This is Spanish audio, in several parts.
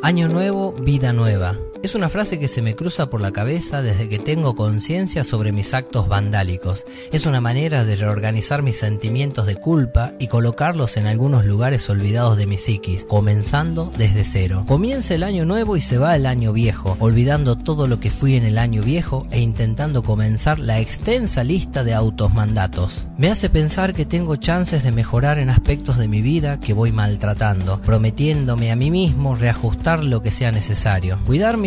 Año nuevo, vida nueva. Es una frase que se me cruza por la cabeza desde que tengo conciencia sobre mis actos vandálicos. Es una manera de reorganizar mis sentimientos de culpa y colocarlos en algunos lugares olvidados de mi psiquis, comenzando desde cero. Comienza el año nuevo y se va el año viejo, olvidando todo lo que fui en el año viejo e intentando comenzar la extensa lista de autos mandatos. Me hace pensar que tengo chances de mejorar en aspectos de mi vida que voy maltratando, prometiéndome a mí mismo reajustar lo que sea necesario.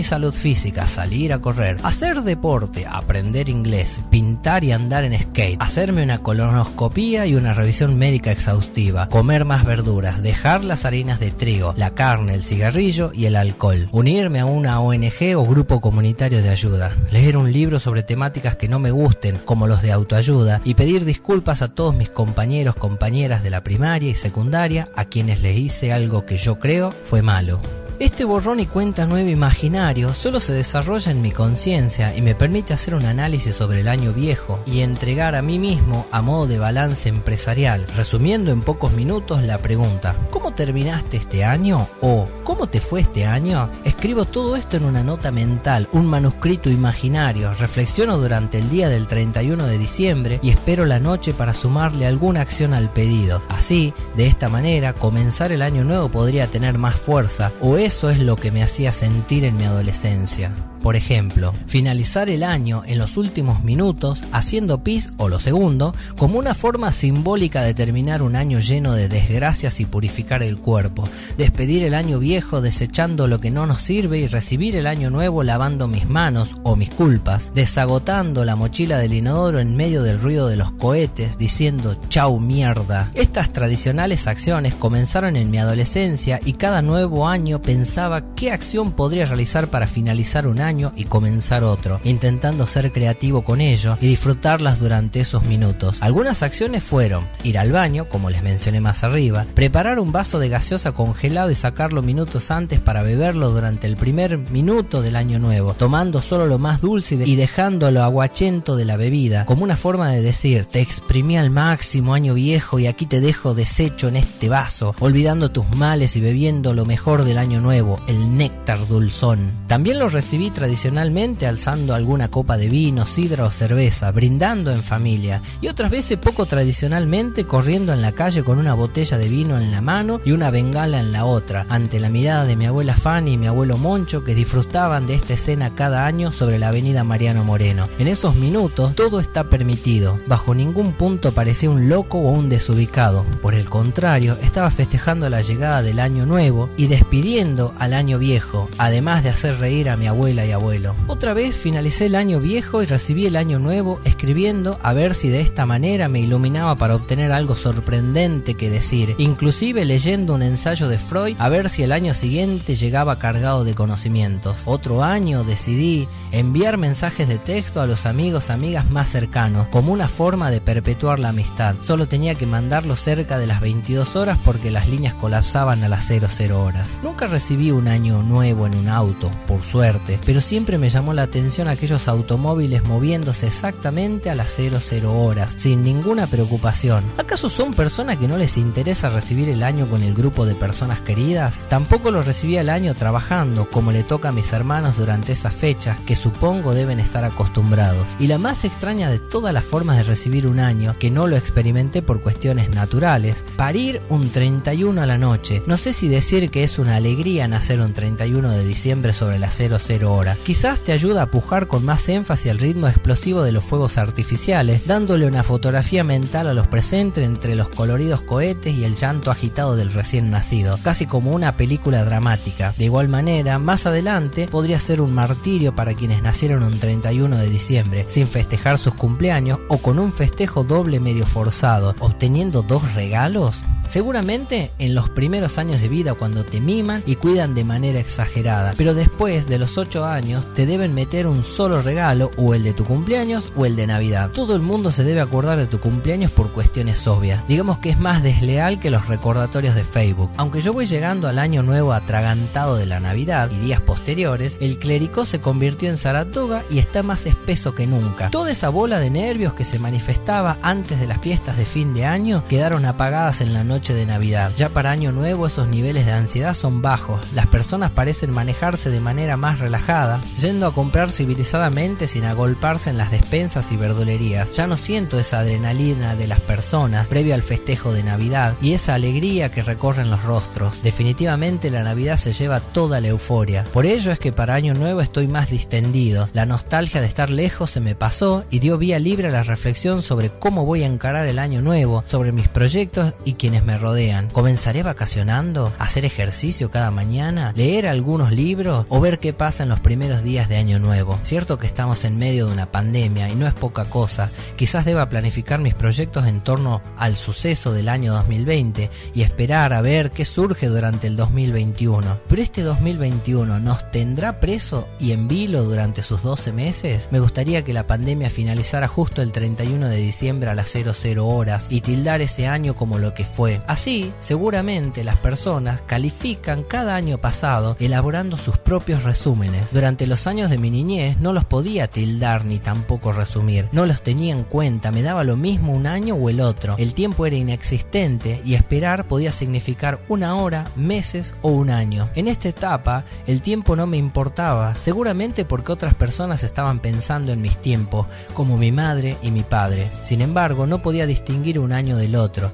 Salud física, salir a correr, hacer deporte, aprender inglés, pintar y andar en skate, hacerme una colonoscopía y una revisión médica exhaustiva, comer más verduras, dejar las harinas de trigo, la carne, el cigarrillo y el alcohol, unirme a una ONG o grupo comunitario de ayuda, leer un libro sobre temáticas que no me gusten, como los de autoayuda, y pedir disculpas a todos mis compañeros, compañeras de la primaria y secundaria a quienes les hice algo que yo creo fue malo. Este borrón y cuenta nuevo imaginario solo se desarrolla en mi conciencia y me permite hacer un análisis sobre el año viejo y entregar a mí mismo a modo de balance empresarial, resumiendo en pocos minutos la pregunta, ¿cómo terminaste este año? o ¿cómo te fue este año? Escribo todo esto en una nota mental, un manuscrito imaginario, reflexiono durante el día del 31 de diciembre y espero la noche para sumarle alguna acción al pedido. Así, de esta manera, comenzar el año nuevo podría tener más fuerza o es eso es lo que me hacía sentir en mi adolescencia. Por ejemplo, finalizar el año en los últimos minutos haciendo pis o lo segundo como una forma simbólica de terminar un año lleno de desgracias y purificar el cuerpo, despedir el año viejo desechando lo que no nos sirve y recibir el año nuevo lavando mis manos o mis culpas, desagotando la mochila del inodoro en medio del ruido de los cohetes diciendo chau mierda. Estas tradicionales acciones comenzaron en mi adolescencia y cada nuevo año pensaba qué acción podría realizar para finalizar un año y comenzar otro, intentando ser creativo con ello y disfrutarlas durante esos minutos. Algunas acciones fueron ir al baño, como les mencioné más arriba, preparar un vaso de gaseosa congelado y sacarlo minutos antes para beberlo durante el primer minuto del año nuevo, tomando solo lo más dulce y dejando lo aguachento de la bebida, como una forma de decir, te exprimí al máximo año viejo y aquí te dejo deshecho en este vaso, olvidando tus males y bebiendo lo mejor del año nuevo, el néctar dulzón. También lo recibí tradicionalmente alzando alguna copa de vino, sidra o cerveza, brindando en familia, y otras veces poco tradicionalmente corriendo en la calle con una botella de vino en la mano y una bengala en la otra, ante la mirada de mi abuela Fanny y mi abuelo Moncho que disfrutaban de esta escena cada año sobre la avenida Mariano Moreno. En esos minutos todo está permitido, bajo ningún punto parecía un loco o un desubicado, por el contrario, estaba festejando la llegada del año nuevo y despidiendo al año viejo, además de hacer reír a mi abuela y abuelo. Otra vez finalicé el año viejo y recibí el año nuevo escribiendo a ver si de esta manera me iluminaba para obtener algo sorprendente que decir, inclusive leyendo un ensayo de Freud a ver si el año siguiente llegaba cargado de conocimientos. Otro año decidí enviar mensajes de texto a los amigos, amigas más cercanos, como una forma de perpetuar la amistad. Solo tenía que mandarlo cerca de las 22 horas porque las líneas colapsaban a las 00 horas. Nunca recibí un año nuevo en un auto, por suerte, pero siempre me llamó la atención aquellos automóviles moviéndose exactamente a las 00 horas, sin ninguna preocupación. ¿Acaso son personas que no les interesa recibir el año con el grupo de personas queridas? Tampoco lo recibí el año trabajando, como le toca a mis hermanos durante esas fechas, que supongo deben estar acostumbrados. Y la más extraña de todas las formas de recibir un año, que no lo experimenté por cuestiones naturales, parir un 31 a la noche. No sé si decir que es una alegría nacer un 31 de diciembre sobre las 00 horas Quizás te ayuda a pujar con más énfasis el ritmo explosivo de los fuegos artificiales, dándole una fotografía mental a los presentes entre los coloridos cohetes y el llanto agitado del recién nacido, casi como una película dramática. De igual manera, más adelante podría ser un martirio para quienes nacieron un 31 de diciembre, sin festejar sus cumpleaños o con un festejo doble medio forzado, obteniendo dos regalos. Seguramente en los primeros años de vida cuando te miman y cuidan de manera exagerada, pero después de los 8 años te deben meter un solo regalo o el de tu cumpleaños o el de Navidad. Todo el mundo se debe acordar de tu cumpleaños por cuestiones obvias. Digamos que es más desleal que los recordatorios de Facebook. Aunque yo voy llegando al año nuevo atragantado de la Navidad y días posteriores, el clérico se convirtió en Saratoga y está más espeso que nunca. Toda esa bola de nervios que se manifestaba antes de las fiestas de fin de año quedaron apagadas en la noche de Navidad. Ya para Año Nuevo esos niveles de ansiedad son bajos, las personas parecen manejarse de manera más relajada, yendo a comprar civilizadamente sin agolparse en las despensas y verdulerías. Ya no siento esa adrenalina de las personas previo al festejo de Navidad y esa alegría que recorren los rostros. Definitivamente la Navidad se lleva toda la euforia. Por ello es que para Año Nuevo estoy más distendido. La nostalgia de estar lejos se me pasó y dio vía libre a la reflexión sobre cómo voy a encarar el año nuevo, sobre mis proyectos y quienes me rodean. ¿Comenzaré vacacionando? ¿Hacer ejercicio cada mañana? ¿Leer algunos libros? ¿O ver qué pasa en los primeros días de año nuevo? Cierto que estamos en medio de una pandemia y no es poca cosa. Quizás deba planificar mis proyectos en torno al suceso del año 2020 y esperar a ver qué surge durante el 2021. Pero este 2021 nos tendrá preso y en vilo durante sus 12 meses? Me gustaría que la pandemia finalizara justo el 31 de diciembre a las 00 horas y tildar ese año como lo que fue. Así, seguramente las personas califican cada año pasado elaborando sus propios resúmenes. Durante los años de mi niñez no los podía tildar ni tampoco resumir. No los tenía en cuenta, me daba lo mismo un año o el otro. El tiempo era inexistente y esperar podía significar una hora, meses o un año. En esta etapa el tiempo no me importaba, seguramente porque otras personas estaban pensando en mis tiempos, como mi madre y mi padre. Sin embargo, no podía distinguir un año del otro,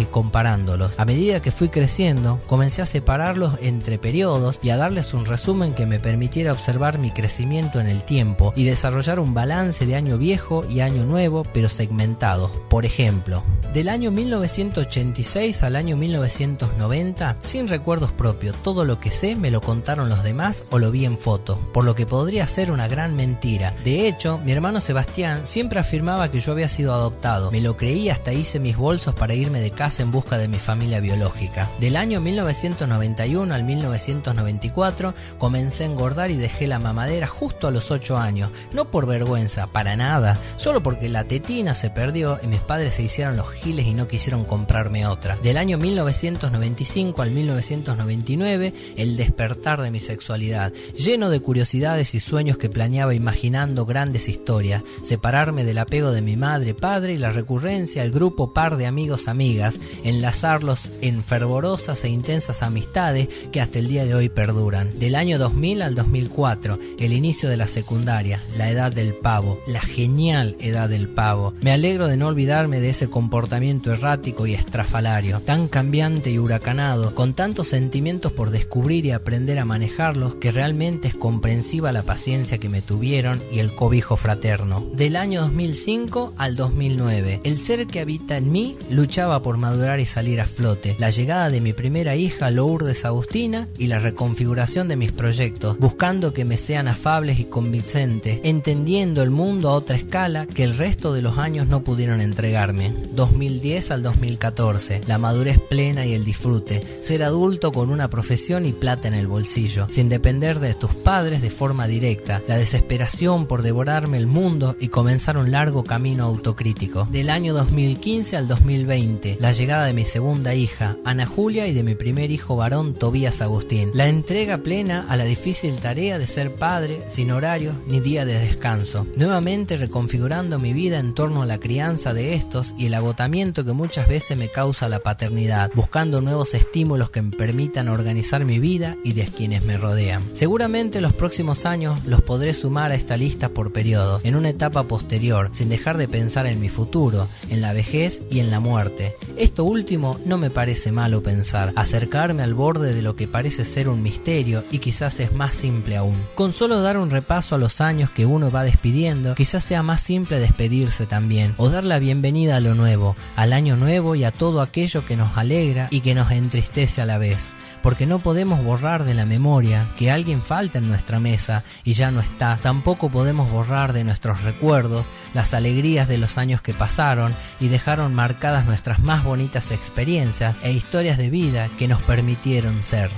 y comparándolos. A medida que fui creciendo, comencé a separarlos entre periodos y a darles un resumen que me permitiera observar mi crecimiento en el tiempo y desarrollar un balance de año viejo y año nuevo, pero segmentados. Por ejemplo, del año 1986 al año 1990, sin recuerdos propios, todo lo que sé me lo contaron los demás o lo vi en foto, por lo que podría ser una gran mentira. De hecho, mi hermano Sebastián siempre afirmaba que yo había sido adoptado. Me lo creí hasta hice mis bolsos para irme de casa en busca de mi familia biológica. Del año 1991 al 1994 comencé a engordar y dejé la mamadera justo a los 8 años. No por vergüenza, para nada, solo porque la tetina se perdió y mis padres se hicieron los y no quisieron comprarme otra. Del año 1995 al 1999, el despertar de mi sexualidad, lleno de curiosidades y sueños que planeaba imaginando grandes historias, separarme del apego de mi madre, padre y la recurrencia al grupo par de amigos, amigas, enlazarlos en fervorosas e intensas amistades que hasta el día de hoy perduran. Del año 2000 al 2004, el inicio de la secundaria, la edad del pavo, la genial edad del pavo. Me alegro de no olvidarme de ese comportamiento errático y estrafalario, tan cambiante y huracanado, con tantos sentimientos por descubrir y aprender a manejarlos que realmente es comprensiva la paciencia que me tuvieron y el cobijo fraterno. Del año 2005 al 2009, el ser que habita en mí luchaba por madurar y salir a flote. La llegada de mi primera hija, Lourdes Agustina, y la reconfiguración de mis proyectos, buscando que me sean afables y convincentes, entendiendo el mundo a otra escala que el resto de los años no pudieron entregarme. 2010 al 2014, la madurez plena y el disfrute, ser adulto con una profesión y plata en el bolsillo, sin depender de tus padres de forma directa, la desesperación por devorarme el mundo y comenzar un largo camino autocrítico. Del año 2015 al 2020, la llegada de mi segunda hija, Ana Julia, y de mi primer hijo varón, Tobías Agustín. La entrega plena a la difícil tarea de ser padre, sin horario ni día de descanso. Nuevamente reconfigurando mi vida en torno a la crianza de estos y el agotamiento que muchas veces me causa la paternidad, buscando nuevos estímulos que me permitan organizar mi vida y de quienes me rodean. Seguramente los próximos años los podré sumar a esta lista por periodos, en una etapa posterior, sin dejar de pensar en mi futuro, en la vejez y en la muerte. Esto último no me parece malo pensar, acercarme al borde de lo que parece ser un misterio y quizás es más simple aún. Con solo dar un repaso a los años que uno va despidiendo, quizás sea más simple despedirse también, o dar la bienvenida a lo nuevo, al año nuevo y a todo aquello que nos alegra y que nos entristece a la vez porque no podemos borrar de la memoria que alguien falta en nuestra mesa y ya no está. Tampoco podemos borrar de nuestros recuerdos las alegrías de los años que pasaron y dejaron marcadas nuestras más bonitas experiencias e historias de vida que nos permitieron ser.